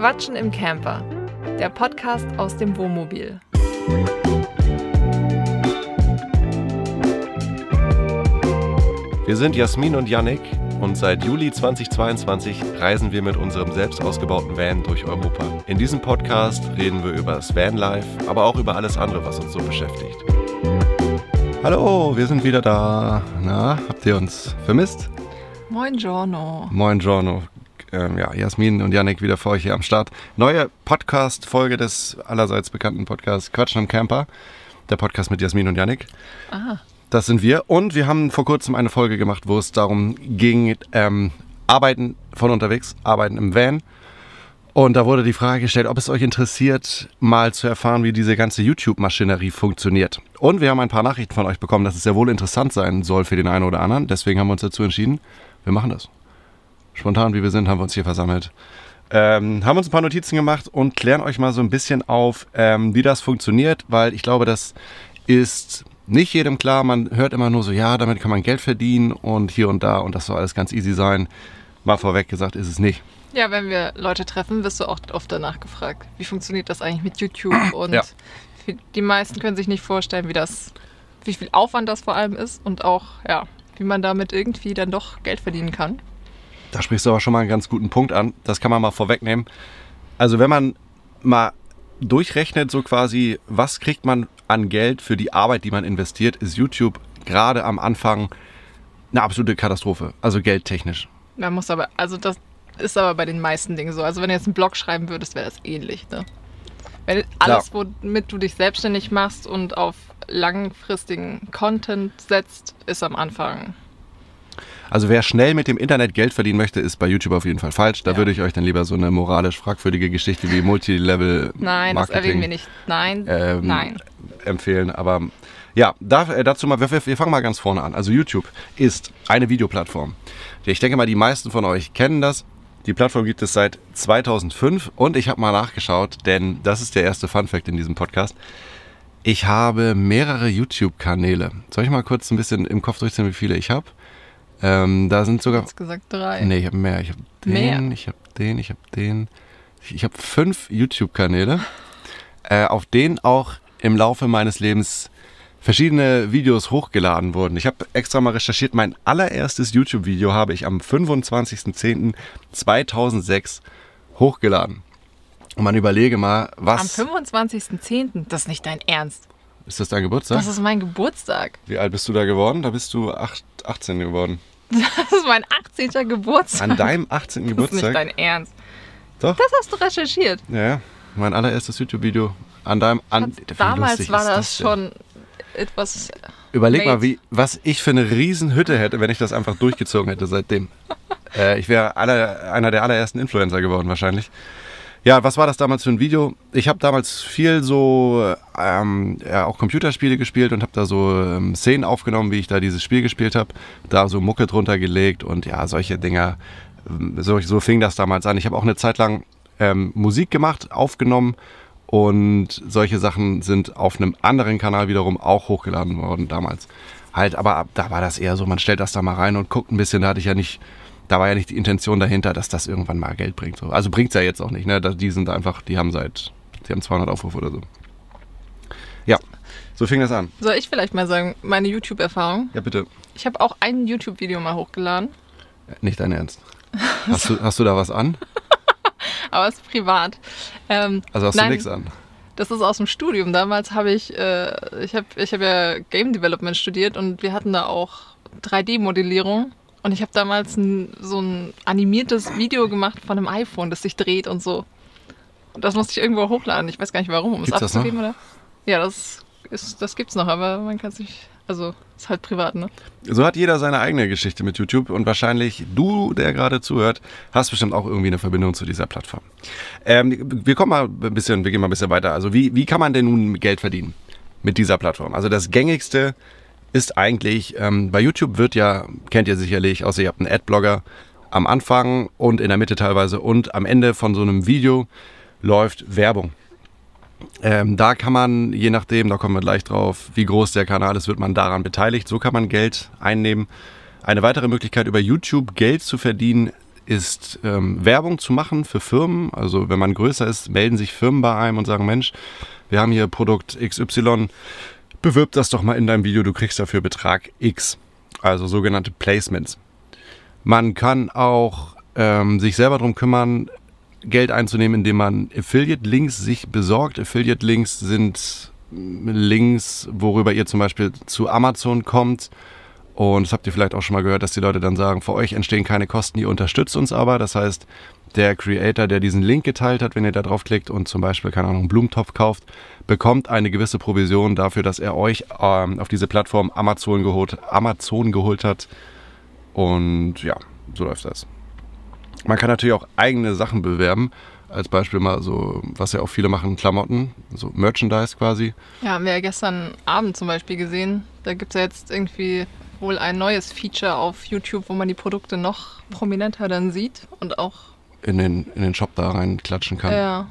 Quatschen im Camper, der Podcast aus dem Wohnmobil. Wir sind Jasmin und Yannick und seit Juli 2022 reisen wir mit unserem selbst ausgebauten Van durch Europa. In diesem Podcast reden wir über das Vanlife, aber auch über alles andere, was uns so beschäftigt. Hallo, wir sind wieder da. Na, habt ihr uns vermisst? Moin Giorno. Moin Giorno. Ähm, ja, Jasmin und Yannick wieder vor euch hier am Start. Neue Podcast-Folge des allerseits bekannten Podcasts Quatschen am Camper. Der Podcast mit Jasmin und Yannick. Aha. Das sind wir. Und wir haben vor kurzem eine Folge gemacht, wo es darum ging, ähm, Arbeiten von unterwegs, Arbeiten im Van. Und da wurde die Frage gestellt, ob es euch interessiert, mal zu erfahren, wie diese ganze YouTube-Maschinerie funktioniert. Und wir haben ein paar Nachrichten von euch bekommen, dass es sehr wohl interessant sein soll für den einen oder anderen. Deswegen haben wir uns dazu entschieden, wir machen das. Spontan wie wir sind, haben wir uns hier versammelt. Ähm, haben uns ein paar Notizen gemacht und klären euch mal so ein bisschen auf, ähm, wie das funktioniert, weil ich glaube, das ist nicht jedem klar. Man hört immer nur so, ja, damit kann man Geld verdienen und hier und da und das soll alles ganz easy sein. Mal vorweg gesagt, ist es nicht. Ja, wenn wir Leute treffen, wirst du auch oft danach gefragt, wie funktioniert das eigentlich mit YouTube? Und Ja. die meisten können sich nicht vorstellen, wie das, wie viel Aufwand das vor allem ist und auch, ja, wie man damit irgendwie dann doch Geld verdienen kann. Da sprichst du aber schon mal einen ganz guten Punkt an. Das kann man mal vorwegnehmen. Also wenn man mal durchrechnet, so quasi, was kriegt man an Geld für die Arbeit, die man investiert, ist YouTube gerade am Anfang eine absolute Katastrophe. Also geldtechnisch. Man muss aber, also das ist aber bei den meisten Dingen so. Also wenn du jetzt einen Blog schreiben würdest, wäre das ähnlich, ne? Wenn alles, womit du dich selbstständig machst und auf langfristigen Content setzt, ist am Anfang. Also wer schnell mit dem Internet Geld verdienen möchte, ist bei YouTube auf jeden Fall falsch. Da Ja. würde ich euch dann lieber so eine moralisch fragwürdige Geschichte wie Multilevel Nein, das erwähnen wir Marketing nicht. Nein, ähm, nein. empfehlen. Aber ja, äh, dazu mal, wir, wir fangen mal ganz vorne an. Also YouTube ist eine Videoplattform. Ich denke mal, die meisten von euch kennen das. Die Plattform gibt es seit 2005 und ich habe mal nachgeschaut, denn das ist der erste Fun Fact in diesem Podcast. Ich habe mehrere YouTube-Kanäle. Soll ich mal kurz ein bisschen im Kopf durchziehen, wie viele ich habe? Ähm, da sind sogar Jetzt gesagt drei. Nee, ich habe mehr. Ich habe den, Mehr? ich habe den, ich habe den. Ich, habe fünf YouTube-Kanäle, äh, auf denen auch im Laufe meines Lebens verschiedene Videos hochgeladen wurden. Ich habe extra mal recherchiert. Mein allererstes YouTube-Video habe ich am 25.10.2006 hochgeladen. Und man überlege mal, Am was... 25.10. Das ist nicht dein Ernst. ist das dein Geburtstag? Das ist mein Geburtstag. Wie alt bist du da geworden? Da bist du acht, 18 geworden. Das ist mein 18. Geburtstag. An deinem 18. das ist nicht Geburtstag? dein Ernst. Doch. Das hast du recherchiert. Ja, ja. Mein allererstes YouTube-Video an deinem. An, Damals war das, denn? schon etwas. Überleg mal, made. wie, was ich für eine Riesenhütte hätte, wenn ich das einfach durchgezogen hätte seitdem. äh, ich wäre einer der allerersten Influencer geworden, wahrscheinlich. Ja, was war das damals für ein Video? Ich habe damals viel so ähm, ja, auch Computerspiele gespielt und habe da so ähm, Szenen aufgenommen, wie ich da dieses Spiel gespielt habe. Da so Mucke drunter gelegt und ja, solche Dinger. Ähm, So, so fing das damals an. Ich habe auch eine Zeit lang ähm, Musik gemacht, aufgenommen und solche Sachen sind auf einem anderen Kanal wiederum auch hochgeladen worden damals. Halt, aber ab- da war das eher so, man stellt das da mal rein und guckt ein bisschen, da hatte ich ja nicht, da war ja nicht die Intention dahinter, dass das irgendwann mal Geld bringt. So. Also bringt's ja jetzt auch nicht, ne? Die sind einfach, die haben seit, die haben 200 Aufrufe oder so. Ja, so fing das an. Soll ich vielleicht mal sagen, meine YouTube-Erfahrung? Ja, bitte. Ich habe auch ein YouTube-Video mal hochgeladen, Nicht dein Ernst. Hast du, hast du da was an? aber es ist privat. Ähm, Also hast nein, du nichts an? Das ist aus dem Studium. Damals habe ich, äh, ich habe ich hab ja Game Development studiert und wir hatten da auch 3D-Modellierung. Und ich habe damals ein, so ein animiertes Video gemacht von einem iPhone, das sich dreht und so. Und das musste ich irgendwo hochladen. Ich weiß gar nicht warum, um es Gibt's das noch? abzugeben oder? Ja, das ist, das gibt's noch, aber man kann es nicht. Also ist halt privat, ne? So hat jeder seine eigene Geschichte mit YouTube und wahrscheinlich du, der gerade zuhört, hast bestimmt auch irgendwie eine Verbindung zu dieser Plattform. Ähm, wir kommen mal ein bisschen, wir gehen mal ein bisschen weiter. Also wie, wie kann man denn nun Geld verdienen mit dieser Plattform? Also das gängigste ist eigentlich, ähm, bei YouTube wird ja, kennt ihr sicherlich, außer ihr habt einen Adblogger, am Anfang und in der Mitte teilweise und am Ende von so einem Video läuft Werbung. Ähm, da kann man, je nachdem, da kommen wir gleich drauf, wie groß der Kanal ist, wird man daran beteiligt. So kann man Geld einnehmen. Eine weitere Möglichkeit, über YouTube Geld zu verdienen, ist ähm, Werbung zu machen für Firmen. Also wenn man größer ist, melden sich Firmen bei einem und sagen, Mensch, wir haben hier Produkt XY, bewirb das doch mal in deinem Video, du kriegst dafür Betrag X. Also sogenannte Placements. Man kann auch ähm, sich selber darum kümmern, Geld einzunehmen, indem man Affiliate-Links sich besorgt. Affiliate-Links sind Links, worüber ihr zum Beispiel zu Amazon kommt. Und das habt ihr vielleicht auch schon mal gehört, dass die Leute dann sagen, für euch entstehen keine Kosten, ihr unterstützt uns aber. Das heißt, der Creator, der diesen Link geteilt hat, wenn ihr da draufklickt und zum Beispiel, keine Ahnung, einen Blumentopf kauft, bekommt eine gewisse Provision dafür, dass er euch ähm, auf diese Plattform Amazon geholt, Amazon geholt hat. Und ja, so läuft das. Man kann natürlich auch eigene Sachen bewerben. Als Beispiel mal so, was ja auch viele machen, Klamotten, so Merchandise quasi. Ja, haben wir ja gestern Abend zum Beispiel gesehen. Da gibt es ja jetzt irgendwie wohl ein neues Feature auf YouTube, wo man die Produkte noch prominenter dann sieht und auch in den, in den Shop da reinklatschen kann. Ja.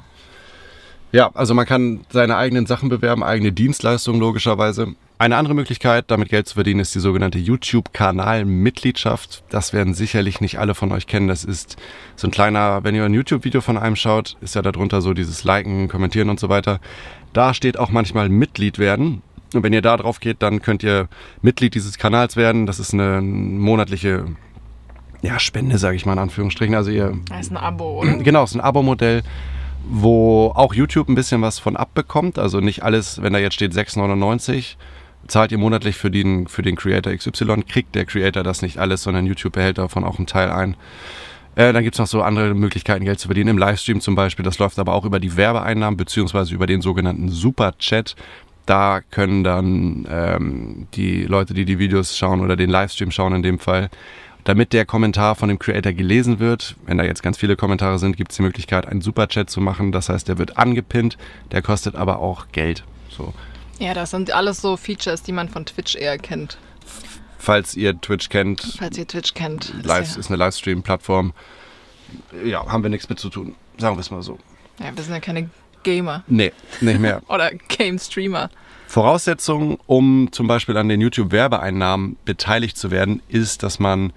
Ja, also man kann seine eigenen Sachen bewerben, eigene Dienstleistungen logischerweise. Eine andere Möglichkeit, damit Geld zu verdienen, ist die sogenannte YouTube-Kanal-Mitgliedschaft. Das werden sicherlich nicht alle von euch kennen. Das ist so ein kleiner, wenn ihr ein YouTube-Video von einem schaut, ist ja darunter so dieses Liken, Kommentieren und so weiter. Da steht auch manchmal Mitglied werden. Und wenn ihr da drauf geht, dann könnt ihr Mitglied dieses Kanals werden. Das ist eine monatliche ja, Spende, sage ich mal in Anführungsstrichen. Also ihr, das ist ein Abo, oder? Genau, es ist ein Abo-Modell, wo auch YouTube ein bisschen was von abbekommt. Also nicht alles, wenn da jetzt steht 6,99, zahlt ihr monatlich für den, für den Creator XY, kriegt der Creator das nicht alles, sondern YouTube behält davon auch einen Teil ein. Äh, dann gibt es noch so andere Möglichkeiten, Geld zu verdienen. Im Livestream zum Beispiel. Das läuft aber auch über die Werbeeinnahmen beziehungsweise über den sogenannten Super Chat. Da können dann ähm, die Leute, die die Videos schauen oder den Livestream schauen in dem Fall, damit der Kommentar von dem Creator gelesen wird, wenn da jetzt ganz viele Kommentare sind, gibt es die Möglichkeit, einen Superchat zu machen. Das heißt, der wird angepinnt, der kostet aber auch Geld. So. Ja, das sind alles so Features, die man von Twitch eher kennt. Falls ihr Twitch kennt. Falls ihr Twitch kennt. Live, ist, ja. ist eine Livestream-Plattform. Ja, haben wir nichts mit zu tun. Sagen wir es mal so. Ja, wir sind ja keine Gamer. Nee, nicht mehr. Oder Game-Streamer. Voraussetzung, um zum Beispiel an den YouTube-Werbeeinnahmen beteiligt zu werden, ist, dass man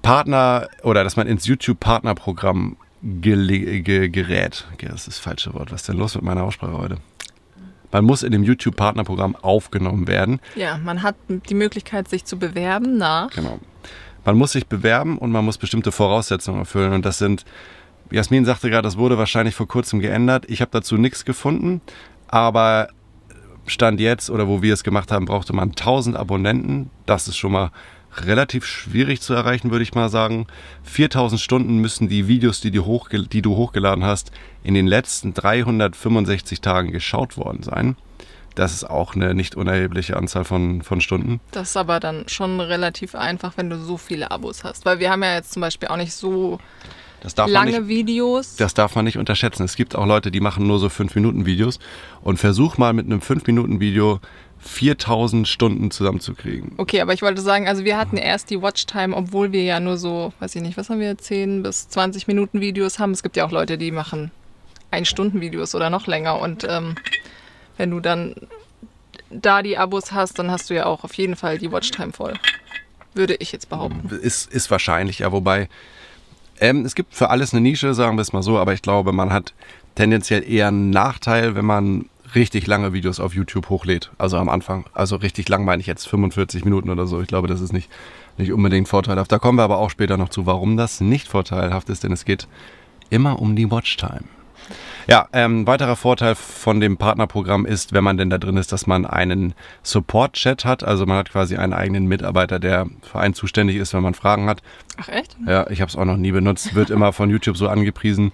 Partner oder dass man ins YouTube-Partnerprogramm gerät. Das ist das falsche Wort. Was ist denn los mit meiner Aussprache heute? Man muss in dem YouTube-Partnerprogramm aufgenommen werden. Ja, man hat die Möglichkeit, sich zu bewerben nach. Genau. Man muss sich bewerben und man muss bestimmte Voraussetzungen erfüllen. Und das sind, Jasmin sagte gerade, das wurde wahrscheinlich vor kurzem geändert. Ich habe dazu nichts gefunden. Aber Stand jetzt oder wo wir es gemacht haben, brauchte man 1000 Abonnenten. Das ist schon mal relativ schwierig zu erreichen, würde ich mal sagen. 4000 Stunden müssen die Videos, die du, die du hochgeladen hast, in den letzten 365 Tagen geschaut worden sein. Das ist auch eine nicht unerhebliche Anzahl von, von Stunden. Das ist aber dann schon relativ einfach, wenn du so viele Abos hast. Weil wir haben ja jetzt zum Beispiel auch nicht so lange nicht, Videos. Das darf man nicht unterschätzen. Es gibt auch Leute, die machen nur so 5-Minuten-Videos. Und versuch mal mit einem 5-Minuten-Video 4000 Stunden zusammenzukriegen. Okay, aber ich wollte sagen, also wir hatten erst die Watchtime, obwohl wir ja nur so, weiß ich nicht, was haben wir, 10 bis 20 Minuten Videos haben. Es gibt ja auch Leute, die machen 1 Stunden Videos oder noch länger. Und ähm, wenn du dann da die Abos hast, dann hast du ja auch auf jeden Fall die Watchtime voll. Würde ich jetzt behaupten. Ist, ist wahrscheinlich, ja, wobei ähm, es gibt für alles eine Nische, sagen wir es mal so, aber ich glaube, man hat tendenziell eher einen Nachteil, wenn man richtig lange Videos auf YouTube hochlädt. Also am Anfang. Also richtig lang meine ich jetzt 45 Minuten oder so. Ich glaube, das ist nicht, nicht unbedingt vorteilhaft. Da kommen wir aber auch später noch zu, warum das nicht vorteilhaft ist, denn es geht immer um die Watchtime. Ja, ähm, weiterer Vorteil von dem Partnerprogramm ist, wenn man denn da drin ist, dass man einen Support-Chat hat. Also man hat quasi einen eigenen Mitarbeiter, der für einen zuständig ist, wenn man Fragen hat. Ach echt? Ja, ich habe es auch noch nie benutzt. Wird immer von YouTube so angepriesen,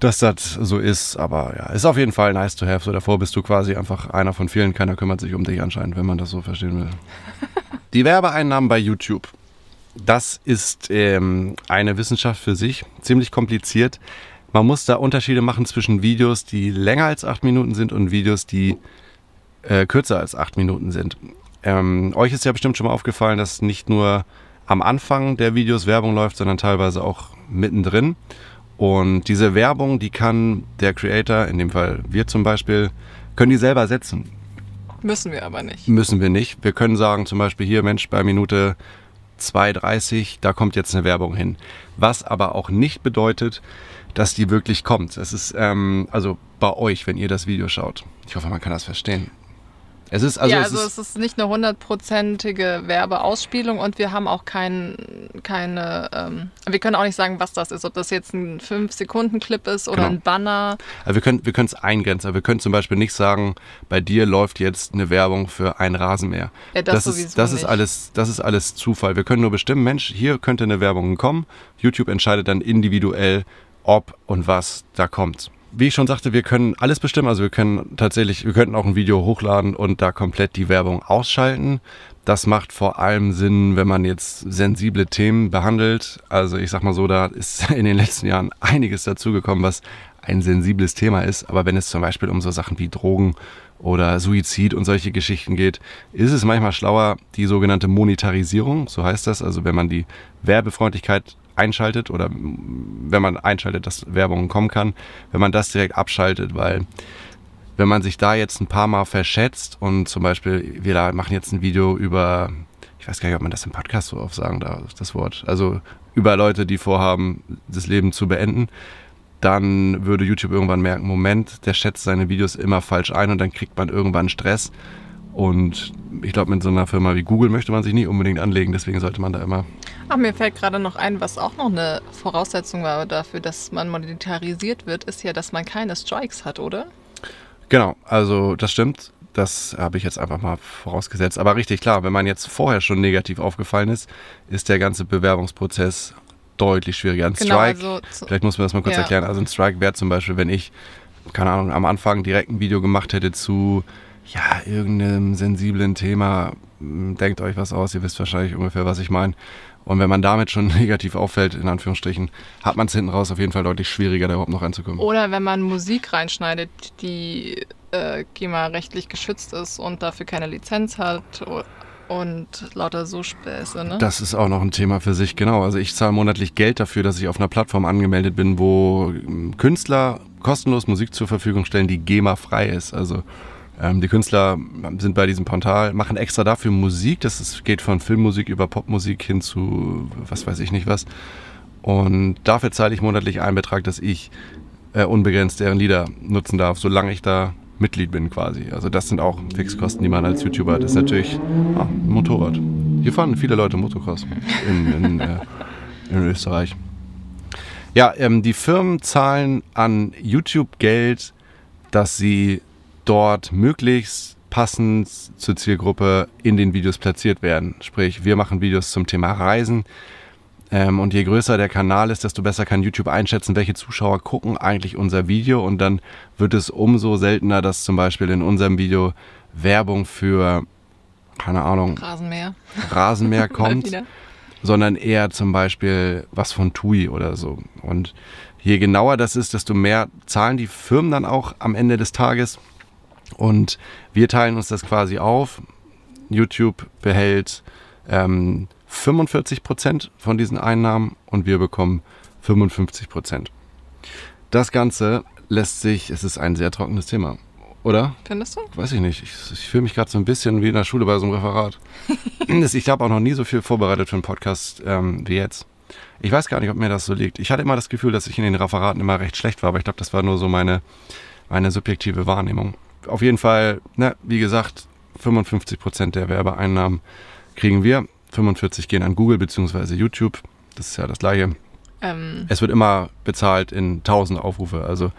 dass das so ist. Aber ja, ist auf jeden Fall nice to have. So davor bist du quasi einfach einer von vielen. Keiner kümmert sich um dich anscheinend, wenn man das so verstehen will. Die Werbeeinnahmen bei YouTube. Das ist ähm, eine Wissenschaft für sich, ziemlich kompliziert. Man muss da Unterschiede machen zwischen Videos, die länger als acht Minuten sind und Videos, die äh, kürzer als acht Minuten sind. Ähm, euch ist ja bestimmt schon mal aufgefallen, dass nicht nur am Anfang der Videos Werbung läuft, sondern teilweise auch mittendrin. Und diese Werbung, die kann der Creator, in dem Fall wir zum Beispiel, können die selber setzen. Müssen wir aber nicht. Müssen wir nicht. Wir können sagen zum Beispiel hier, Mensch, bei Minute 2,30, da kommt jetzt eine Werbung hin. Was aber auch nicht bedeutet, dass die wirklich kommt. Es ist ähm, also bei euch, wenn ihr das Video schaut. Ich hoffe, man kann das verstehen. Es ist also, ja, also es ist, es ist nicht eine hundertprozentige Werbeausspielung und wir haben auch kein, keine, ähm, wir können auch nicht sagen, was das ist, ob das jetzt ein 5-Sekunden-Clip ist oder genau. ein Banner. Also wir können wir es eingrenzen, wir können zum Beispiel nicht sagen, bei dir läuft jetzt eine Werbung für ein Rasenmäher. Ja, das, das ist, das ist alles, das ist alles Zufall. Wir können nur bestimmen, Mensch, hier könnte eine Werbung kommen. YouTube entscheidet dann individuell, ob und was da kommt wie ich schon sagte, wir können alles bestimmen. Also wir können tatsächlich, wir könnten auch ein Video hochladen und da komplett die Werbung ausschalten. Das macht vor allem Sinn, wenn man jetzt sensible Themen behandelt. Also ich sag mal so, da ist in den letzten Jahren einiges dazugekommen, was ein sensibles Thema ist. Aber wenn es zum Beispiel um so Sachen wie Drogen oder Suizid und solche Geschichten geht, ist es manchmal schlauer, die sogenannte Monetarisierung, so heißt das, also wenn man die Werbefreundlichkeit einschaltet oder wenn man einschaltet, dass Werbung kommen kann, wenn man das direkt abschaltet, weil wenn man sich da jetzt ein paar Mal verschätzt und zum Beispiel, wir machen jetzt ein Video über, ich weiß gar nicht, ob man das im Podcast so oft sagen darf, das Wort, also über Leute, die vorhaben, das Leben zu beenden, dann würde YouTube irgendwann merken, Moment, der schätzt seine Videos immer falsch ein und dann kriegt man irgendwann Stress und ich glaube, mit so einer Firma wie Google möchte man sich nicht unbedingt anlegen, deswegen sollte man da immer. Ach, mir fällt gerade noch ein, was auch noch eine Voraussetzung war dafür, dass man monetarisiert wird, ist ja, dass man keine Strikes hat, oder? Genau, also das stimmt. Das habe ich jetzt einfach mal vorausgesetzt. Aber richtig klar, wenn man jetzt vorher schon negativ aufgefallen ist, ist der ganze Bewerbungsprozess deutlich schwieriger. Ein genau, Strike, also vielleicht muss man das mal kurz ja. erklären. Also ein Strike wäre zum Beispiel, wenn ich, keine Ahnung, am Anfang direkt ein Video gemacht hätte zu ja, irgendeinem sensiblen Thema, hm, denkt euch was aus, ihr wisst wahrscheinlich ungefähr, was ich meine. Und wenn man damit schon negativ auffällt, in Anführungsstrichen, hat man es hinten raus auf jeden Fall deutlich schwieriger, da überhaupt noch reinzukommen. Oder wenn man Musik reinschneidet, die äh, GEMA-rechtlich geschützt ist und dafür keine Lizenz hat und lauter so Späße, ne? Das ist auch noch ein Thema für sich, genau. Also ich zahle monatlich Geld dafür, dass ich auf einer Plattform angemeldet bin, wo hm, Künstler kostenlos Musik zur Verfügung stellen, die GEMA-frei ist. Also ähm, die Künstler sind bei diesem Portal, machen extra dafür Musik. Das ist, geht von Filmmusik über Popmusik hin zu was weiß ich nicht was. Und dafür zahle ich monatlich einen Betrag, dass ich äh, unbegrenzt deren Lieder nutzen darf, solange ich da Mitglied bin quasi. Also das sind auch Fixkosten, die man als YouTuber hat. Das ist natürlich ah, ein Motorrad. Hier fahren viele Leute Motocross in, in, äh, in Österreich. Ja, ähm, die Firmen zahlen an YouTube Geld, dass sie dort möglichst passend zur Zielgruppe in den Videos platziert werden. Sprich, wir machen Videos zum Thema Reisen. Ähm, und je größer der Kanal ist, desto besser kann YouTube einschätzen, welche Zuschauer gucken eigentlich unser Video. Und dann wird es umso seltener, dass zum Beispiel in unserem Video Werbung für, keine Ahnung, Rasenmäher, Rasenmäher kommt, sondern eher zum Beispiel was von TUI oder so. Und je genauer das ist, desto mehr zahlen die Firmen dann auch am Ende des Tages. Und wir teilen uns das quasi auf. YouTube behält ähm, 45 Prozent von diesen Einnahmen und wir bekommen 55 Prozent. Das Ganze lässt sich, es ist ein sehr trockenes Thema, oder? Findest du? Weiß ich nicht. Ich, ich fühle mich gerade so ein bisschen wie in der Schule bei so einem Referat. ich habe auch noch nie so viel vorbereitet für einen Podcast ähm, wie jetzt. Ich weiß gar nicht, ob mir das so liegt. Ich hatte immer das Gefühl, dass ich in den Referaten immer recht schlecht war, aber ich glaube, das war nur so meine, meine subjektive Wahrnehmung auf jeden Fall, ne, wie gesagt, 55 Prozent der Werbeeinnahmen kriegen wir. 45 gehen an Google bzw. YouTube. Das ist ja das gleiche. Ähm. Es wird immer bezahlt in 1000 Aufrufe. Also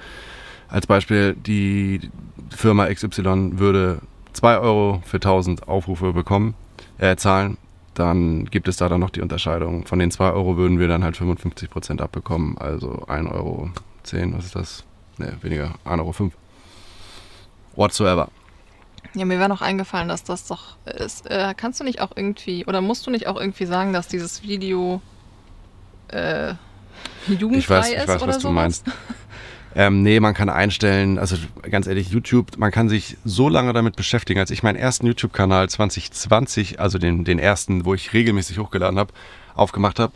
als Beispiel, die Firma XY würde 2 Euro für 1000 Aufrufe bekommen, äh, zahlen. Dann gibt es da dann noch die Unterscheidung. Von den 2 Euro würden wir dann halt 55 Prozent abbekommen. Also 1 Euro 10, was ist das? Ne, weniger, 1,05 Euro. 5 whatsoever. Ja, mir wäre noch eingefallen, dass das doch ist. Äh, kannst du nicht auch irgendwie, oder musst du nicht auch irgendwie sagen, dass dieses Video äh, jugendfrei ich weiß, ich ist weiß, oder was du meinst. Ähm, nee, man kann einstellen, also ganz ehrlich, YouTube, man kann sich so lange damit beschäftigen. Als ich meinen ersten YouTube-Kanal 2020, also den, den ersten, wo ich regelmäßig hochgeladen habe, aufgemacht habe,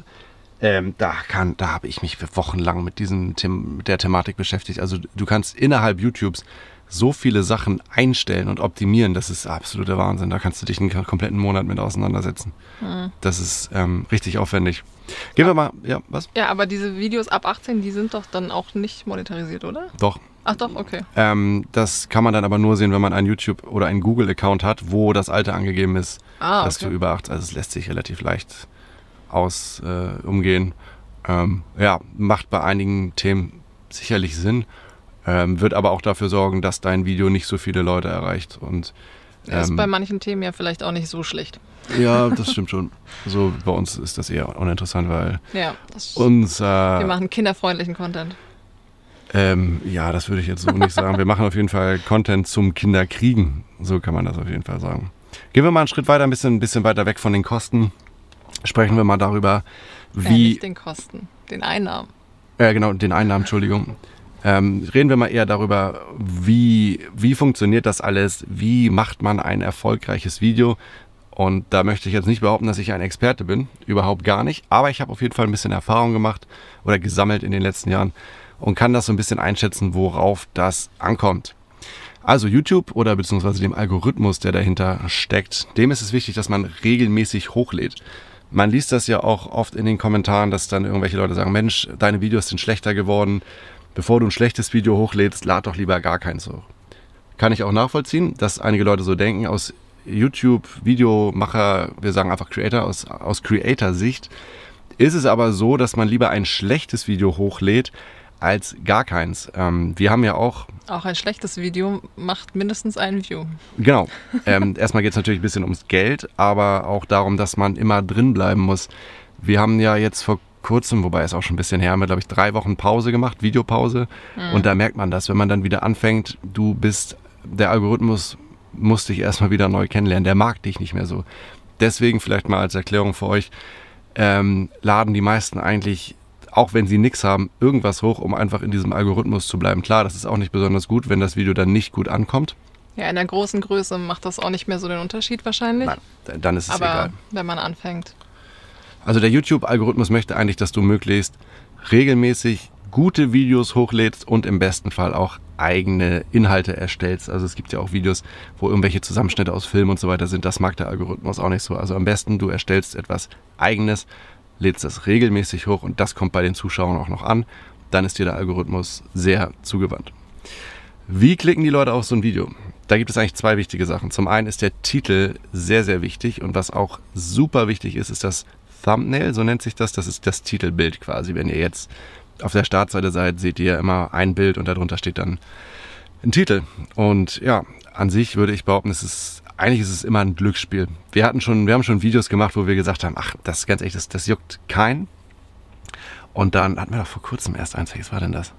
ähm, da, da habe ich mich wochenlang mit, diesem, mit der Thematik beschäftigt. Also du kannst innerhalb YouTubes so viele Sachen einstellen und optimieren. Das ist absoluter Wahnsinn. Da kannst du dich einen kompletten Monat mit auseinandersetzen. Mhm. Das ist ähm, richtig aufwendig. Gehen wir mal, ja, was? Ja, aber diese Videos ab 18, die sind doch dann auch nicht monetarisiert, oder? Doch. Ach doch, okay. Ähm, das kann man dann aber nur sehen, wenn man einen YouTube- oder einen Google-Account hat, wo das Alter angegeben ist, ah, dass du über 18, also es lässt sich relativ leicht aus äh, umgehen. Ähm, ja, macht bei einigen Themen sicherlich Sinn, ähm, wird aber auch dafür sorgen, dass dein Video nicht so viele Leute erreicht. Und, ähm, ist bei manchen Themen ja vielleicht auch nicht so schlecht. Ja, das stimmt schon. So bei uns ist das eher uninteressant, weil ja, uns. Äh, wir machen kinderfreundlichen Content. Ähm, ja, das würde ich jetzt so nicht sagen. Wir machen auf jeden Fall Content zum Kinderkriegen. So kann man das auf jeden Fall sagen. Gehen wir mal einen Schritt weiter, ein bisschen, ein bisschen weiter weg von den Kosten. Sprechen wir mal darüber, wie. Äh, nicht den Kosten, den Einnahmen. Ja, äh, genau, den Einnahmen, Entschuldigung. Ähm, reden wir mal eher darüber, wie, wie funktioniert das alles, wie macht man ein erfolgreiches Video. Und da möchte ich jetzt nicht behaupten, dass ich ein Experte bin, überhaupt gar nicht. Aber ich habe auf jeden Fall ein bisschen Erfahrung gemacht oder gesammelt in den letzten Jahren und kann das so ein bisschen einschätzen, worauf das ankommt. Also YouTube oder beziehungsweise dem Algorithmus, der dahinter steckt, dem ist es wichtig, dass man regelmäßig hochlädt. Man liest das ja auch oft in den Kommentaren, dass dann irgendwelche Leute sagen, Mensch, deine Videos sind schlechter geworden. Bevor du ein schlechtes Video hochlädst, lad doch lieber gar keins hoch. Kann ich auch nachvollziehen, dass einige Leute so denken. Aus YouTube, Videomacher, wir sagen einfach Creator, aus, aus Creator-Sicht ist es aber so, dass man lieber ein schlechtes Video hochlädt, als gar keins. Ähm, wir haben ja auch. Auch ein schlechtes Video macht mindestens ein View. Genau. Ähm, erstmal geht es natürlich ein bisschen ums Geld, aber auch darum, dass man immer drin bleiben muss. Wir haben ja jetzt vor kurzem, wobei es auch schon ein bisschen her, haben wir, glaube ich, drei Wochen Pause gemacht, Videopause. Mhm. Und da merkt man das, wenn man dann wieder anfängt, du bist, der Algorithmus muss dich erstmal wieder neu kennenlernen, der mag dich nicht mehr so. Deswegen vielleicht mal als Erklärung für euch, ähm, laden die meisten eigentlich auch wenn sie nichts haben, irgendwas hoch, um einfach in diesem Algorithmus zu bleiben. Klar, das ist auch nicht besonders gut, wenn das Video dann nicht gut ankommt. Ja, in der großen Größe macht das auch nicht mehr so den Unterschied wahrscheinlich. Nein, dann ist es Aber egal. wenn man anfängt. Also der YouTube-Algorithmus möchte eigentlich, dass du möglichst regelmäßig gute Videos hochlädst und im besten Fall auch eigene Inhalte erstellst. Also es gibt ja auch Videos, wo irgendwelche Zusammenschnitte aus Filmen und so weiter sind. Das mag der Algorithmus auch nicht so. Also am besten du erstellst etwas eigenes, lädst das regelmäßig hoch und das kommt bei den Zuschauern auch noch an, dann ist dir der Algorithmus sehr zugewandt. Wie klicken die Leute auf so ein Video? Da gibt es eigentlich zwei wichtige Sachen. Zum einen ist der Titel sehr, sehr wichtig und was auch super wichtig ist, ist das Thumbnail, so nennt sich das. Das ist das Titelbild quasi. Wenn ihr jetzt auf der Startseite seid, seht ihr immer ein Bild und darunter steht dann ein Titel. Und ja, an sich würde ich behaupten, es ist eigentlich ist es immer ein Glücksspiel. Wir hatten schon, wir haben schon Videos gemacht, wo wir gesagt haben, ach, das ist ganz echt, das, das juckt keinen. Und dann hatten wir doch vor kurzem erst eins, was war denn das?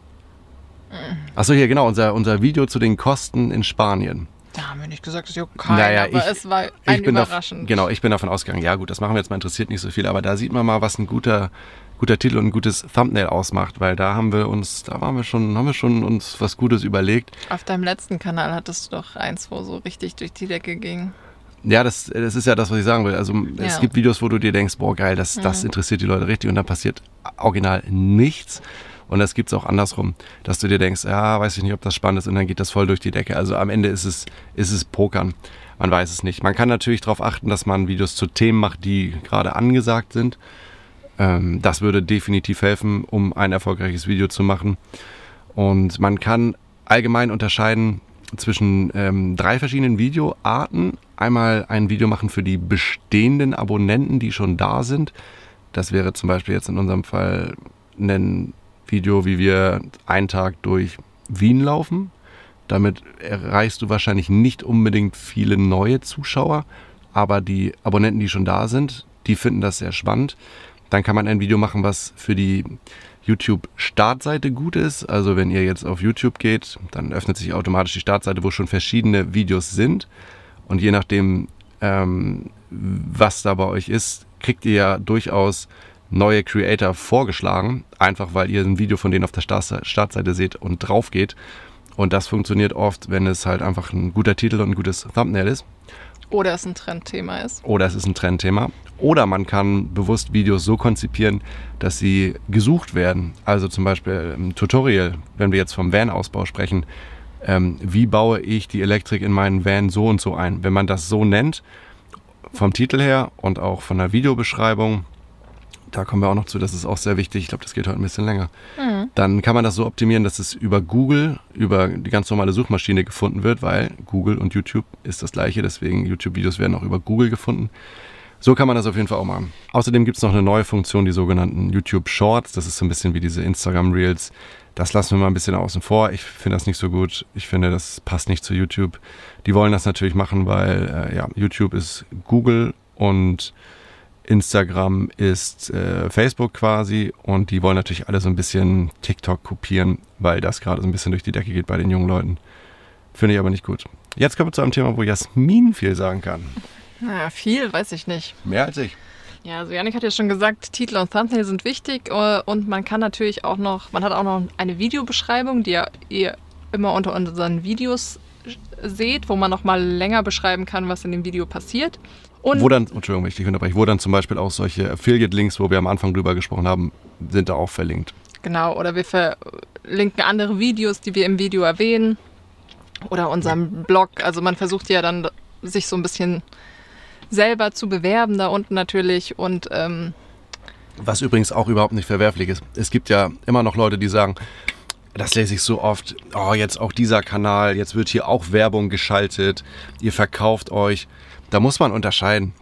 Mhm. Achso, hier genau, unser, unser Video zu den Kosten in Spanien. Da haben wir nicht gesagt, es juckt keinen, naja, aber ich, es war ein überraschend. Auf, genau, ich bin davon ausgegangen, ja gut, das machen wir jetzt mal, interessiert nicht so viel, aber da sieht man mal, was ein guter, guter Titel und ein gutes Thumbnail ausmacht, weil da haben wir uns, da waren wir schon, haben wir schon uns was Gutes überlegt. Auf deinem letzten Kanal hattest du doch eins, wo so richtig durch die Decke ging. Ja, das, das ist ja das, was ich sagen will. Also ja. es gibt Videos, wo du dir denkst, boah geil, das, mhm. das interessiert die Leute richtig und dann passiert original nichts. Und das gibt es auch andersrum, dass du dir denkst, ja, weiß ich nicht, ob das spannend ist und dann geht das voll durch die Decke. Also am Ende ist es, ist es Pokern. Man weiß es nicht. Man kann natürlich darauf achten, dass man Videos zu Themen macht, die gerade angesagt sind. Ähm, das würde definitiv helfen, um ein erfolgreiches Video zu machen. Und man kann allgemein unterscheiden zwischen ähm, drei verschiedenen Videoarten. Einmal ein Video machen für die bestehenden Abonnenten, die schon da sind. Das wäre zum Beispiel jetzt in unserem Fall ein Video, wie wir einen Tag durch Wien laufen. Damit erreichst du wahrscheinlich nicht unbedingt viele neue Zuschauer, aber die Abonnenten, die schon da sind, die finden das sehr spannend. Dann kann man ein Video machen, was für die YouTube-Startseite gut ist. Also wenn ihr jetzt auf YouTube geht, dann öffnet sich automatisch die Startseite, wo schon verschiedene Videos sind. Und je nachdem, ähm, was da bei euch ist, kriegt ihr ja durchaus neue Creator vorgeschlagen, einfach weil ihr ein Video von denen auf der Startseite seht und drauf geht. Und das funktioniert oft, wenn es halt einfach ein guter Titel und ein gutes Thumbnail ist. Oder es ein Trendthema ist. Oder es ist ein Trendthema. Oder man kann bewusst Videos so konzipieren, dass sie gesucht werden. Also zum Beispiel im Tutorial, wenn wir jetzt vom Van-Ausbau sprechen, ähm, wie baue ich die Elektrik in meinen Van so und so ein. Wenn man das so nennt, vom Titel her und auch von der Videobeschreibung, da kommen wir auch noch zu, das ist auch sehr wichtig, ich glaube, das geht heute ein bisschen länger, mhm. dann kann man das so optimieren, dass es über Google, über die ganz normale Suchmaschine gefunden wird, weil Google und YouTube ist das gleiche, deswegen YouTube-Videos werden auch über Google gefunden. So kann man das auf jeden Fall auch machen. Außerdem gibt es noch eine neue Funktion, die sogenannten YouTube Shorts. Das ist so ein bisschen wie diese Instagram Reels. Das lassen wir mal ein bisschen außen vor. Ich finde das nicht so gut. Ich finde, das passt nicht zu YouTube. Die wollen das natürlich machen, weil äh, ja, YouTube ist Google und Instagram ist äh, Facebook quasi und die wollen natürlich alle so ein bisschen TikTok kopieren, weil das gerade so ein bisschen durch die Decke geht bei den jungen Leuten. Finde ich aber nicht gut. Jetzt kommen wir zu einem Thema, wo Jasmin viel sagen kann. Naja, viel weiß ich nicht. Mehr als ich. Ja, also Janik hat ja schon gesagt, Titel und Thumbnail sind wichtig äh, und man kann natürlich auch noch, man hat auch noch eine Videobeschreibung, die ihr immer unter unseren Videos seht, wo man noch mal länger beschreiben kann, was in dem Video passiert. Und wo dann, Entschuldigung, ich unterbreche, wo dann zum Beispiel auch solche Affiliate-Links, wo wir am Anfang drüber gesprochen haben, sind da auch verlinkt. Genau, oder wir verlinken andere Videos, die wir im Video erwähnen oder unseren Blog. Also man versucht ja dann, sich so ein bisschen selber zu bewerben da unten natürlich und ähm was übrigens auch überhaupt nicht verwerflich ist. Es gibt ja immer noch Leute, die sagen, das lese ich so oft, oh, jetzt auch dieser Kanal, jetzt wird hier auch Werbung geschaltet, ihr verkauft euch. Da muss man unterscheiden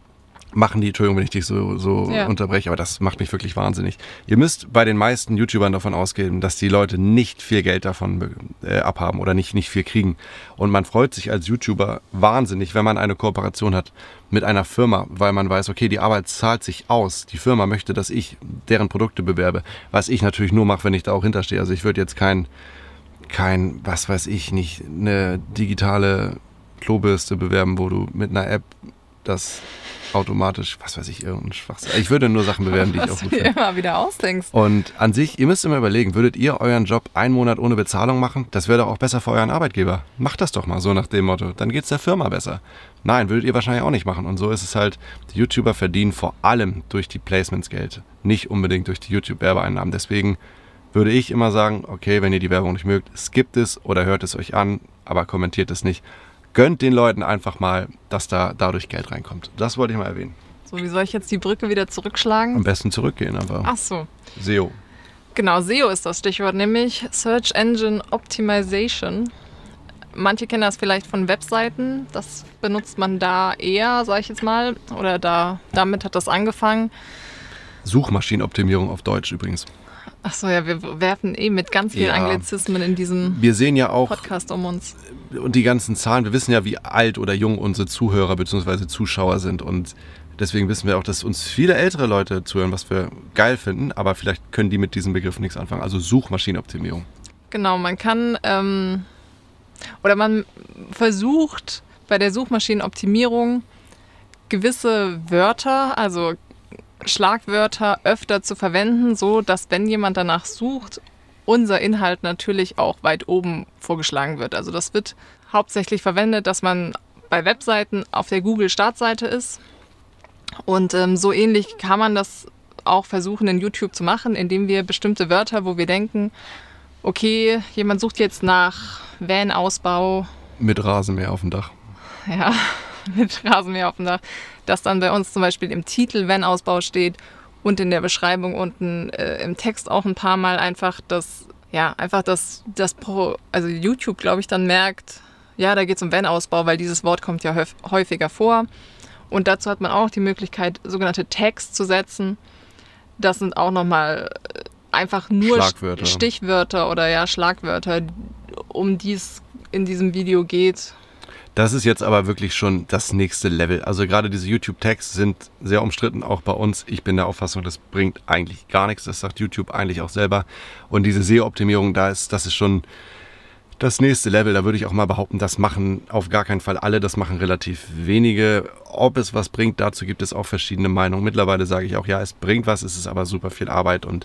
machen die, Entschuldigung, wenn ich dich so, so ja. unterbreche, aber das macht mich wirklich wahnsinnig. Ihr müsst bei den meisten YouTubern davon ausgehen, dass die Leute nicht viel Geld davon äh, abhaben oder nicht, nicht viel kriegen. Und man freut sich als YouTuber wahnsinnig, wenn man eine Kooperation hat mit einer Firma, weil man weiß, okay, die Arbeit zahlt sich aus. Die Firma möchte, dass ich deren Produkte bewerbe, was ich natürlich nur mache, wenn ich da auch hinterstehe. Also ich würde jetzt kein, kein, was weiß ich, nicht eine digitale Klobürste bewerben, wo du mit einer App das automatisch, was weiß ich, irgendein Schwachsinn. Ich würde nur Sachen bewerben, die ich auch gut finde. immer wieder ausdenkst. Und an sich, ihr müsst immer überlegen, würdet ihr euren Job einen Monat ohne Bezahlung machen? Das wäre doch auch besser für euren Arbeitgeber. Macht das doch mal so nach dem Motto. Dann geht es der Firma besser. Nein, würdet ihr wahrscheinlich auch nicht machen. Und so ist es halt, die YouTuber verdienen vor allem durch die Placements Geld, nicht unbedingt durch die YouTube-Werbeeinnahmen. Deswegen würde ich immer sagen, okay, wenn ihr die Werbung nicht mögt, skippt es oder hört es euch an, aber kommentiert es nicht gönnt den Leuten einfach mal, dass da dadurch Geld reinkommt. Das wollte ich mal erwähnen. So, wie soll ich jetzt die Brücke wieder zurückschlagen? Am besten zurückgehen, aber. Ach so. SEO. Genau, SEO ist das Stichwort, nämlich Search Engine Optimization. Manche kennen das vielleicht von Webseiten. Das benutzt man da eher, sage ich jetzt mal. Oder da, damit hat das angefangen. Suchmaschinenoptimierung auf Deutsch übrigens. Achso, ja, wir werfen eh mit ganz vielen ja. Anglizismen in diesem wir sehen ja auch, Podcast um uns. Und die ganzen Zahlen, wir wissen ja, wie alt oder jung unsere Zuhörer bzw. Zuschauer sind. Und deswegen wissen wir auch, dass uns viele ältere Leute zuhören, was wir geil finden, aber vielleicht können die mit diesem Begriff nichts anfangen. Also Suchmaschinenoptimierung. Genau, man kann ähm, oder man versucht bei der Suchmaschinenoptimierung gewisse Wörter, also Schlagwörter öfter zu verwenden, so dass wenn jemand danach sucht, unser Inhalt natürlich auch weit oben vorgeschlagen wird. Also das wird hauptsächlich verwendet, dass man bei Webseiten auf der Google-Startseite ist. Und ähm, so ähnlich kann man das auch versuchen in YouTube zu machen, indem wir bestimmte Wörter, wo wir denken, okay, jemand sucht jetzt nach Van-Ausbau. Mit Rasenmäher auf dem Dach. Ja, mit Rasenmäher auf dem Dach dass dann bei uns zum Beispiel im Titel Wenn-Ausbau steht und in der Beschreibung unten äh, im Text auch ein paar Mal einfach das, ja, einfach das, das Pro, also YouTube, glaube ich, dann merkt, ja, da geht es um Wenn-Ausbau, weil dieses Wort kommt ja häufiger vor. Und dazu hat man auch die Möglichkeit, sogenannte Tags zu setzen. Das sind auch nochmal äh, einfach nur Stichwörter oder ja, Schlagwörter, um die es in diesem Video geht. Das ist jetzt aber wirklich schon das nächste Level. Also gerade diese YouTube-Tags sind sehr umstritten, auch bei uns. Ich bin der Auffassung, das bringt eigentlich gar nichts. Das sagt YouTube eigentlich auch selber. Und diese SEO-Optimierung, da ist, das ist schon das nächste Level. Da würde ich auch mal behaupten, das machen auf gar keinen Fall alle. Das machen relativ wenige. Ob es was bringt, dazu gibt es auch verschiedene Meinungen. Mittlerweile sage ich auch, ja, es bringt was, es ist aber super viel Arbeit und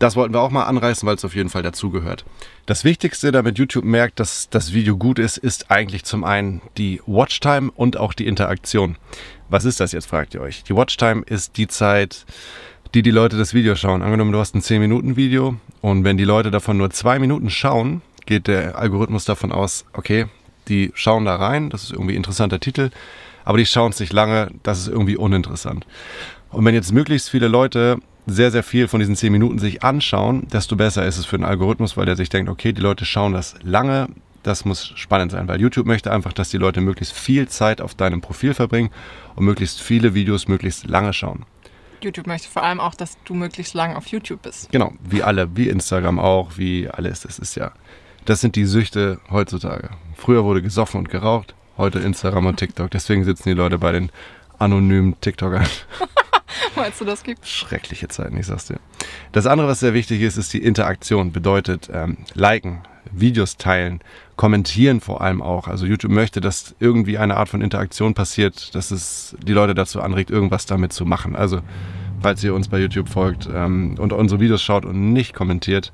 das wollten wir auch mal anreißen, weil es auf jeden Fall dazugehört. Das Wichtigste, damit YouTube merkt, dass das Video gut ist, ist eigentlich zum einen die Watchtime und auch die Interaktion. Was ist das jetzt, fragt ihr euch. Die Watchtime ist die Zeit, die die Leute das Video schauen. Angenommen, du hast ein 10-Minuten-Video und wenn die Leute davon nur zwei Minuten schauen, geht der Algorithmus davon aus, okay, die schauen da rein, das ist irgendwie ein interessanter Titel, aber die schauen es nicht lange, das ist irgendwie uninteressant. Und wenn jetzt möglichst viele Leute sehr, sehr viel von diesen zehn Minuten sich anschauen, desto besser ist es für den Algorithmus, weil der sich denkt, okay, die Leute schauen das lange, das muss spannend sein, weil YouTube möchte einfach, dass die Leute möglichst viel Zeit auf deinem Profil verbringen und möglichst viele Videos möglichst lange schauen. YouTube möchte vor allem auch, dass du möglichst lange auf YouTube bist. Genau, wie alle, wie Instagram auch, wie alles. Das ist ja, das sind die Süchte heutzutage. Früher wurde gesoffen und geraucht, heute Instagram und TikTok. Deswegen sitzen die Leute bei den anonymen TikTokern. Meinst du, das gibt? Schreckliche Zeiten, ich sag's dir. Das andere, was sehr wichtig ist, ist die Interaktion. Bedeutet ähm, liken, Videos teilen, kommentieren vor allem auch. Also YouTube möchte, dass irgendwie eine Art von Interaktion passiert, dass es die Leute dazu anregt, irgendwas damit zu machen. Also falls ihr uns bei YouTube folgt ähm, und unsere Videos schaut und nicht kommentiert,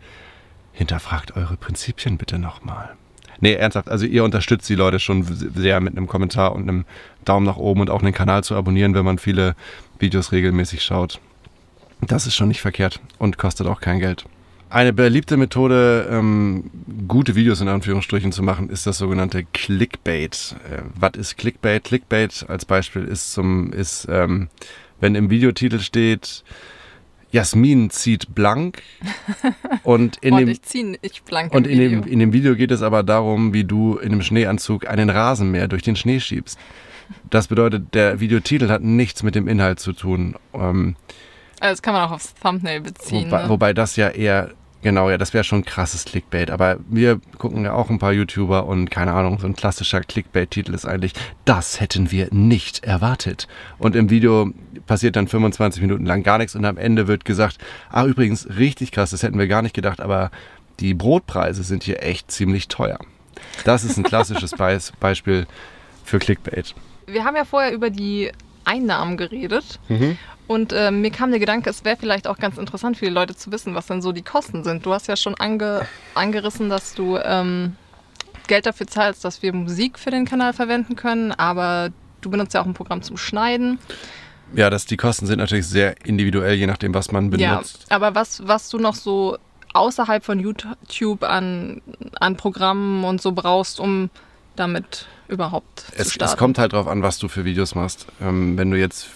hinterfragt eure Prinzipien bitte nochmal. Nee, ernsthaft, also ihr unterstützt die Leute schon sehr mit einem Kommentar und einem Daumen nach oben und auch einen Kanal zu abonnieren, wenn man viele Videos regelmäßig schaut. Das ist schon nicht verkehrt und kostet auch kein Geld. Eine beliebte Methode, ähm, gute Videos in Anführungsstrichen zu machen, ist das sogenannte Clickbait. Äh, was ist Clickbait? Clickbait als Beispiel ist zum, ist, ähm, wenn im Videotitel steht, Jasmin zieht blank und in Und dem ich ziehe nicht blank und in Video. dem, in dem Video geht es aber darum, wie du in einem Schneeanzug einen Rasenmäher durch den Schnee schiebst. Das bedeutet, der Videotitel hat nichts mit dem Inhalt zu tun. Ähm, Also das kann man auch aufs Thumbnail beziehen. wobei, ne? wobei das ja eher, genau, ja, das wäre schon krasses Clickbait. Aber wir gucken ja auch ein paar YouTuber und keine Ahnung, so ein klassischer Clickbait-Titel ist eigentlich, das hätten wir nicht erwartet. Und im Video passiert dann 25 Minuten lang gar nichts und am Ende wird gesagt, ah, übrigens, richtig krass, das hätten wir gar nicht gedacht, aber die Brotpreise sind hier echt ziemlich teuer. Das ist ein klassisches Beis Beispiel für Clickbait. Wir haben ja vorher über die Einnahmen geredet. Mhm. Und äh, mir kam der Gedanke, es wäre vielleicht auch ganz interessant für die Leute zu wissen, was denn so die Kosten sind. Du hast ja schon ange angerissen, dass du ähm, Geld dafür zahlst, dass wir Musik für den Kanal verwenden können, aber du benutzt ja auch ein Programm zum Schneiden. Ja, das, die Kosten sind natürlich sehr individuell, je nachdem, was man benutzt. Ja, aber was, was du noch so außerhalb von YouTube an, an Programmen und so brauchst, um damit überhaupt zu Es, starten. es kommt halt drauf an, was du für Videos machst. Ähm, wenn du jetzt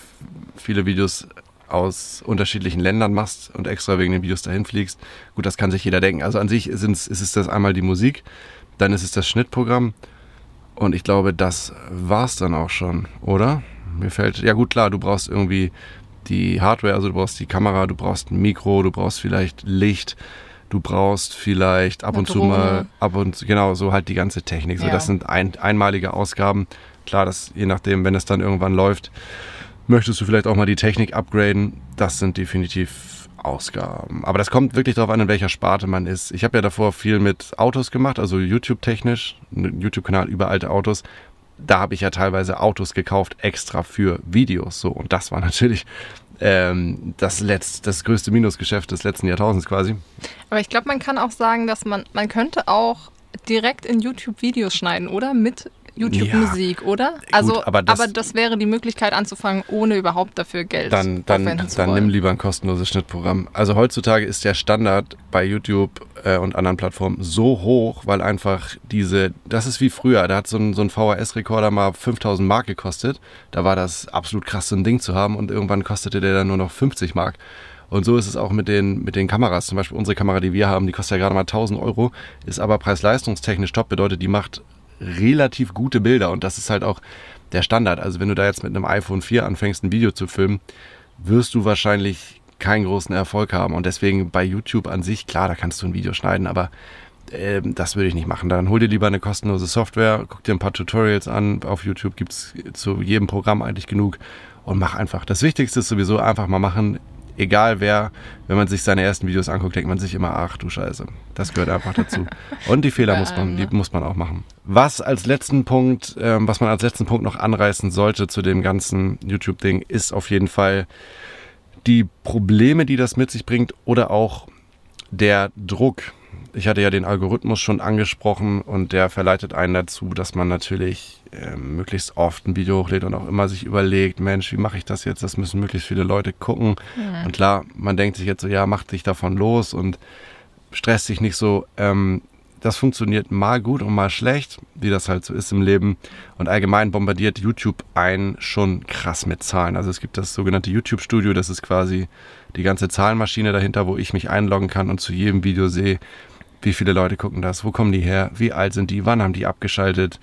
viele Videos aus unterschiedlichen Ländern machst und extra wegen den Videos dahin fliegst, gut, das kann sich jeder denken. Also an sich ist es das einmal die Musik, dann ist es das Schnittprogramm und ich glaube, das war's dann auch schon, oder? Mir fällt, ja gut, klar, du brauchst irgendwie die Hardware, also du brauchst die Kamera, du brauchst ein Mikro, du brauchst vielleicht Licht, du brauchst vielleicht ab Eine und zu mal, Drohne. ab und zu, genau, so halt die ganze Technik. So, Ja. das sind ein, einmalige Ausgaben. Klar, das, je nachdem, wenn es dann irgendwann läuft, möchtest du vielleicht auch mal die Technik upgraden. Das sind definitiv Ausgaben. Aber das kommt wirklich darauf an, in welcher Sparte man ist. Ich habe ja davor viel mit Autos gemacht, also YouTube-technisch, einen YouTube-Kanal über alte Autos. Da habe ich ja teilweise Autos gekauft, extra für Videos. So, und das war natürlich ähm, das, letzt, das größte Minusgeschäft des letzten Jahrtausends quasi. Aber ich glaube, man kann auch sagen, dass man, man könnte auch direkt in YouTube Videos schneiden, oder? Mit YouTube Ja. Musik, oder? Also, aber aber das- das, wäre die Möglichkeit anzufangen, ohne überhaupt dafür Geld Dann, dann, aufwenden zu dann wollen. nimm lieber ein kostenloses Schnittprogramm. Also heutzutage ist der Standard bei YouTube äh, und anderen Plattformen so hoch, weil einfach diese, das ist wie früher, da hat so ein, so ein VHS-Rekorder mal 5000 Mark gekostet. Da war das absolut krass, so ein Ding zu haben und irgendwann kostete der dann nur noch 50 Mark. Und so ist es auch mit den, mit den Kameras. Zum Beispiel unsere Kamera, die wir haben, die kostet ja gerade mal 1000 Euro, ist aber preis-leistungstechnisch top, bedeutet, die macht relativ gute Bilder und das ist halt auch der Standard. Also wenn du da jetzt mit einem iPhone 4 anfängst, ein Video zu filmen, wirst du wahrscheinlich keinen großen Erfolg haben. Und deswegen bei YouTube an sich, klar, da kannst du ein Video schneiden, aber ähm, das würde ich nicht machen. Dann hol dir lieber eine kostenlose Software, guck dir ein paar Tutorials an. Auf YouTube gibt es zu jedem Programm eigentlich genug und mach einfach. Das Wichtigste ist sowieso einfach mal machen. Egal wer, wenn man sich seine ersten Videos anguckt, denkt man sich immer, ach du Scheiße. Das gehört einfach dazu. Und die Fehler muss man, die muss man auch machen. Was als letzten Punkt, ähm, was man als letzten Punkt noch anreißen sollte zu dem ganzen YouTube-Ding, ist auf jeden Fall die Probleme, die das mit sich bringt oder auch der Druck. Ich hatte ja den Algorithmus schon angesprochen und der verleitet einen dazu, dass man natürlich äh, möglichst oft ein Video hochlädt und auch immer sich überlegt, Mensch, wie mache ich das jetzt? Das müssen möglichst viele Leute gucken. Und klar, man denkt sich jetzt so, ja, mach dich davon los und stresst dich nicht so. Ähm, das funktioniert mal gut und mal schlecht, wie das halt so ist im Leben. Und allgemein bombardiert YouTube ein schon krass mit Zahlen. Also es gibt das sogenannte YouTube-Studio, das ist quasi die ganze Zahlenmaschine dahinter, wo ich mich einloggen kann und zu jedem Video sehe, wie viele Leute gucken das, wo kommen die her, wie alt sind die, wann haben die abgeschaltet,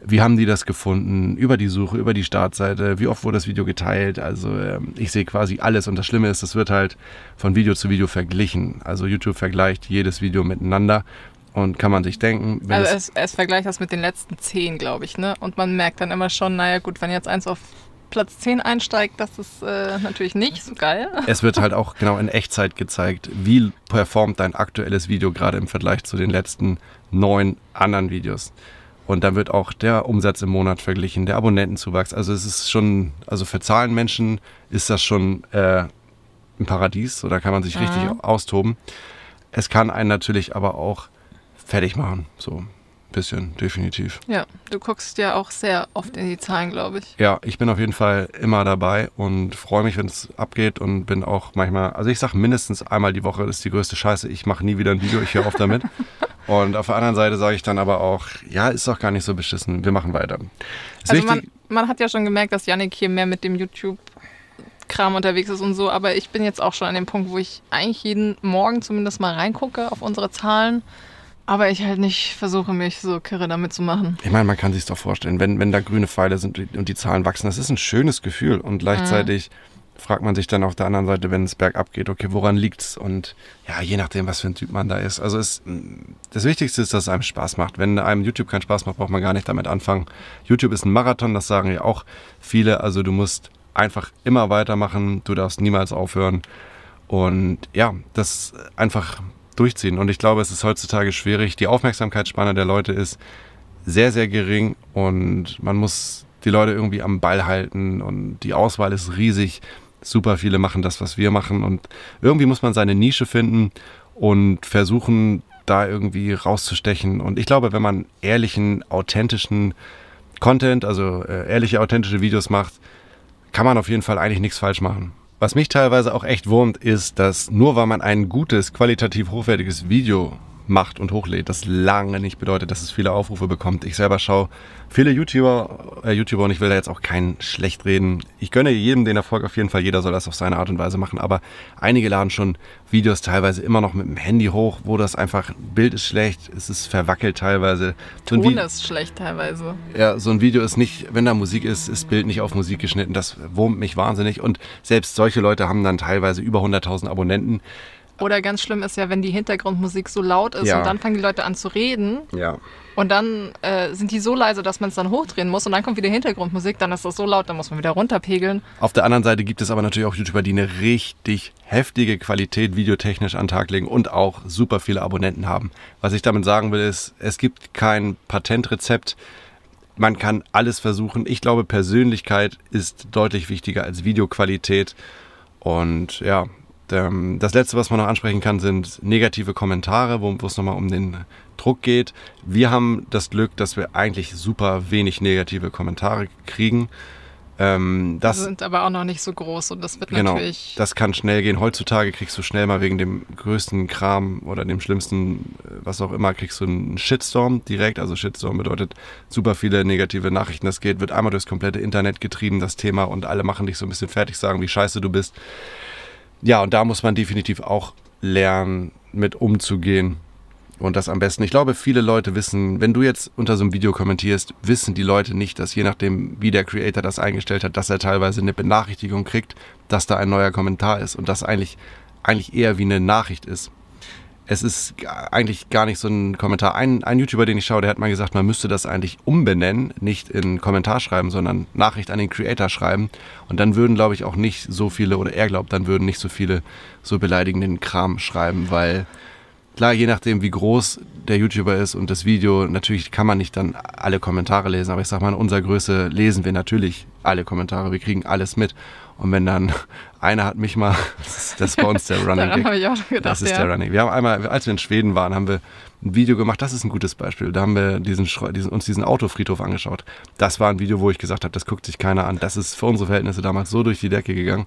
wie haben die das gefunden, über die Suche, über die Startseite, wie oft wurde das Video geteilt. Also ähm, ich sehe quasi alles und das Schlimme ist, es wird halt von Video zu Video verglichen. Also YouTube vergleicht jedes Video miteinander und kann man sich denken. Wenn also es, es vergleicht das mit den letzten zehn, glaube ich, ne? Und man merkt dann immer schon, naja gut, wenn jetzt eins auf Platz 10 einsteigt, das ist äh, natürlich nicht so geil. Es wird halt auch genau in Echtzeit gezeigt, wie performt dein aktuelles Video gerade im Vergleich zu den letzten neun anderen Videos. Und dann wird auch der Umsatz im Monat verglichen, der Abonnentenzuwachs. Also es ist schon, also für Zahlenmenschen ist das schon äh, ein Paradies, so da kann man sich mhm. richtig austoben. Es kann einen natürlich aber auch fertig machen, so bisschen, definitiv. Ja, du guckst ja auch sehr oft in die Zahlen, glaube ich. Ja, ich bin auf jeden Fall immer dabei und freue mich, wenn es abgeht und bin auch manchmal, also ich sage mindestens einmal die Woche, das ist die größte Scheiße, ich mache nie wieder ein Video, ich höre auf damit. Und auf der anderen Seite sage ich dann aber auch, ja, ist doch gar nicht so beschissen, wir machen weiter. Ist also man, man, hat ja schon gemerkt, dass Yannick hier mehr mit dem YouTube-Kram unterwegs ist und so, aber ich bin jetzt auch schon an dem Punkt, wo ich eigentlich jeden Morgen zumindest mal reingucke auf unsere Zahlen. Aber ich halt nicht versuche, mich so kirre damit zu machen. Ich meine, man kann sich doch vorstellen, wenn, wenn da grüne Pfeile sind und die Zahlen wachsen, das ist ein schönes Gefühl. Und gleichzeitig mhm fragt man sich dann auf der anderen Seite, wenn es bergab geht, okay, woran liegt's? Und ja, je nachdem, was für ein Typ man da ist. Also es, das Wichtigste ist, dass es einem Spaß macht. Wenn einem YouTube keinen Spaß macht, braucht man gar nicht damit anfangen. YouTube ist ein Marathon, das sagen ja auch viele. Also du musst einfach immer weitermachen, du darfst niemals aufhören. Und ja, das einfach durchziehen. Und ich glaube, es ist heutzutage schwierig. Die Aufmerksamkeitsspanne der Leute ist sehr, sehr gering und man muss die Leute irgendwie am Ball halten und die Auswahl ist riesig super viele machen das, was wir machen. Und irgendwie muss man seine Nische finden und versuchen, da irgendwie rauszustechen. Und ich glaube, wenn man ehrlichen, authentischen Content, also äh, ehrliche, authentische Videos macht, kann man auf jeden Fall eigentlich nichts falsch machen. Was mich teilweise auch echt wurmt, ist, dass nur weil man ein gutes, qualitativ hochwertiges Video macht und hochlädt, das lange nicht bedeutet, dass es viele Aufrufe bekommt. Ich selber schaue viele YouTuber, äh, YouTuber und ich will da jetzt auch keinen schlecht reden. Ich gönne jedem den Erfolg auf jeden Fall, jeder soll das auf seine Art und Weise machen, aber einige laden schon Videos teilweise immer noch mit dem Handy hoch, wo das einfach, Bild ist schlecht, es ist verwackelt teilweise. So Ton ist schlecht teilweise. Ja, so ein Video ist nicht, wenn da Musik ist, ist Bild nicht auf Musik geschnitten, das wurmt mich wahnsinnig und selbst solche Leute haben dann teilweise über 100.000 Abonnenten. Oder ganz schlimm ist ja, wenn die Hintergrundmusik so laut ist ja. und dann fangen die Leute an zu reden. Ja. Und dann äh, sind die so leise, dass man es dann hochdrehen muss und dann kommt wieder Hintergrundmusik, dann ist das so laut, dann muss man wieder runterpegeln. Auf der anderen Seite gibt es aber natürlich auch YouTuber, die eine richtig heftige Qualität videotechnisch an den Tag legen und auch super viele Abonnenten haben. Was ich damit sagen will, ist, es gibt kein Patentrezept. Man kann alles versuchen. Ich glaube, Persönlichkeit ist deutlich wichtiger als Videoqualität. Und ja, ähm, das letzte, was man noch ansprechen kann, sind negative Kommentare, wo, es nochmal um den Druck geht. Wir haben das Glück, dass wir eigentlich super wenig negative Kommentare kriegen. Ähm, das sind aber auch noch nicht so groß und das wird genau, natürlich. Das kann schnell gehen. Heutzutage kriegst du schnell mal wegen dem größten Kram oder dem schlimmsten, äh, was auch immer, kriegst du einen Shitstorm direkt. Also Shitstorm bedeutet super viele negative Nachrichten. Das geht, wird einmal durchs komplette Internet getrieben, das Thema, und alle machen dich so ein bisschen fertig, sagen, wie scheiße du bist ja, und da muss man definitiv auch lernen, mit umzugehen. Und das am besten. Ich glaube, viele Leute wissen, wenn du jetzt unter so einem Video kommentierst, wissen die Leute nicht, dass je nachdem, wie der Creator das eingestellt hat, dass er teilweise eine Benachrichtigung kriegt, dass da ein neuer Kommentar ist und das eigentlich, eigentlich eher wie eine Nachricht ist es ist eigentlich gar nicht so ein Kommentar. Ein, ein YouTuber, den ich schaue, der hat mal gesagt, man müsste das eigentlich umbenennen, nicht in Kommentar schreiben, sondern Nachricht an den Creator schreiben. Und dann würden, glaube ich, auch nicht so viele, oder er glaubt, dann würden nicht so viele so beleidigenden Kram schreiben, weil klar, je nachdem, wie groß der YouTuber ist und das Video, natürlich kann man nicht dann alle Kommentare lesen, aber ich sag mal, in unserer Größe lesen wir natürlich alle Kommentare, wir kriegen alles mit. Und wenn dann einer hat mich mal, das ist, bei uns der Running Gag. ich auch gedacht, das ist ja. der Running. Wir haben einmal, als wir in Schweden waren, haben wir ein Video gemacht, das ist ein gutes Beispiel. Da haben wir diesen, diesen, uns diesen Autofriedhof angeschaut. Das war ein Video, wo ich gesagt habe, das guckt sich keiner an. Das ist für unsere Verhältnisse damals so durch die Decke gegangen.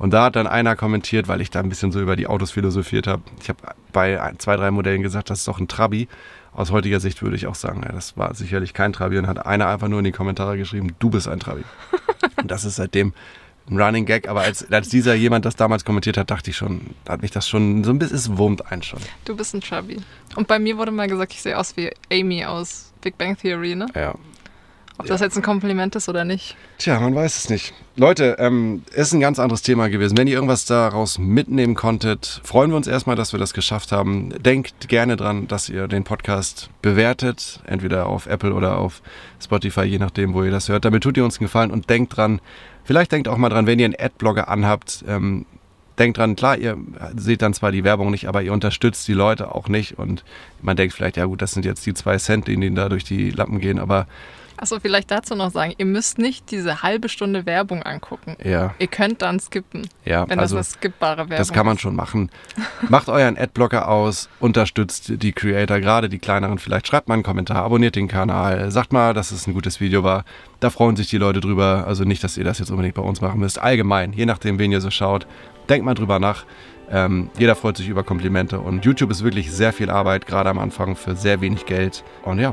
Und da hat dann einer kommentiert, weil ich da ein bisschen so über die Autos philosophiert habe. Ich habe bei zwei, drei Modellen gesagt, das ist doch ein Trabi. Aus heutiger Sicht würde ich auch sagen, ja, das war sicherlich kein Trabi. Und hat einer einfach nur in die Kommentare geschrieben, du bist ein Trabi. Und das ist seitdem ein Running Gag. Aber als, als dieser jemand das damals kommentiert hat, dachte ich schon, hat mich das schon so ein bisschen, es wurmt einen schon. Du bist ein Trabi. Und bei mir wurde mal gesagt, ich sehe aus wie Amy aus Big Bang Theory, ne? Ja, Ob das jetzt ein Kompliment ist oder nicht. Tja, man weiß es nicht. Leute, ähm, ist ein ganz anderes Thema gewesen. Wenn ihr irgendwas daraus mitnehmen konntet, freuen wir uns erstmal, dass wir das geschafft haben. Denkt gerne dran, dass ihr den Podcast bewertet, entweder auf Apple oder auf Spotify, je nachdem, wo ihr das hört. Damit tut ihr uns einen Gefallen und denkt dran, vielleicht denkt auch mal dran, wenn ihr einen Adblogger anhabt, ähm, denkt dran, klar, ihr seht dann zwar die Werbung nicht, aber ihr unterstützt die Leute auch nicht und man denkt vielleicht, ja gut, das sind jetzt die zwei Cent, die ihnen da durch die Lappen gehen, aber Achso, vielleicht dazu noch sagen, ihr müsst nicht diese halbe Stunde Werbung angucken. ja. Ihr könnt dann skippen, Ja, wenn also das eine skippbare Werbung das kann man schon machen. Macht euren Adblocker aus, unterstützt die Creator, gerade die kleineren vielleicht. Schreibt mal einen Kommentar, abonniert den Kanal, sagt mal, dass es ein gutes Video war. Da freuen sich die Leute drüber. Also nicht, dass ihr das jetzt unbedingt bei uns machen müsst. Allgemein, je nachdem, wen ihr so schaut, denkt mal drüber nach. Ähm, jeder freut sich über Komplimente und YouTube ist wirklich sehr viel Arbeit, gerade am Anfang für sehr wenig Geld. Und ja,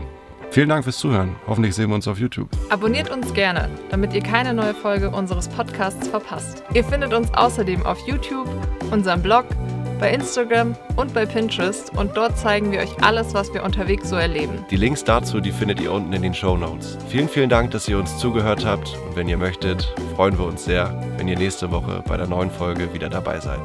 vielen Dank fürs Zuhören. Hoffentlich sehen wir uns auf YouTube. Abonniert uns gerne, damit ihr keine neue Folge unseres Podcasts verpasst. Ihr findet uns außerdem auf YouTube, unserem Blog, bei Instagram und bei Pinterest und dort zeigen wir euch alles, was wir unterwegs so erleben. Die Links dazu, die findet ihr unten in den Show Notes. Vielen, vielen Dank, dass ihr uns zugehört habt. Und wenn ihr möchtet, freuen wir uns sehr, wenn ihr nächste Woche bei der neuen Folge wieder dabei seid.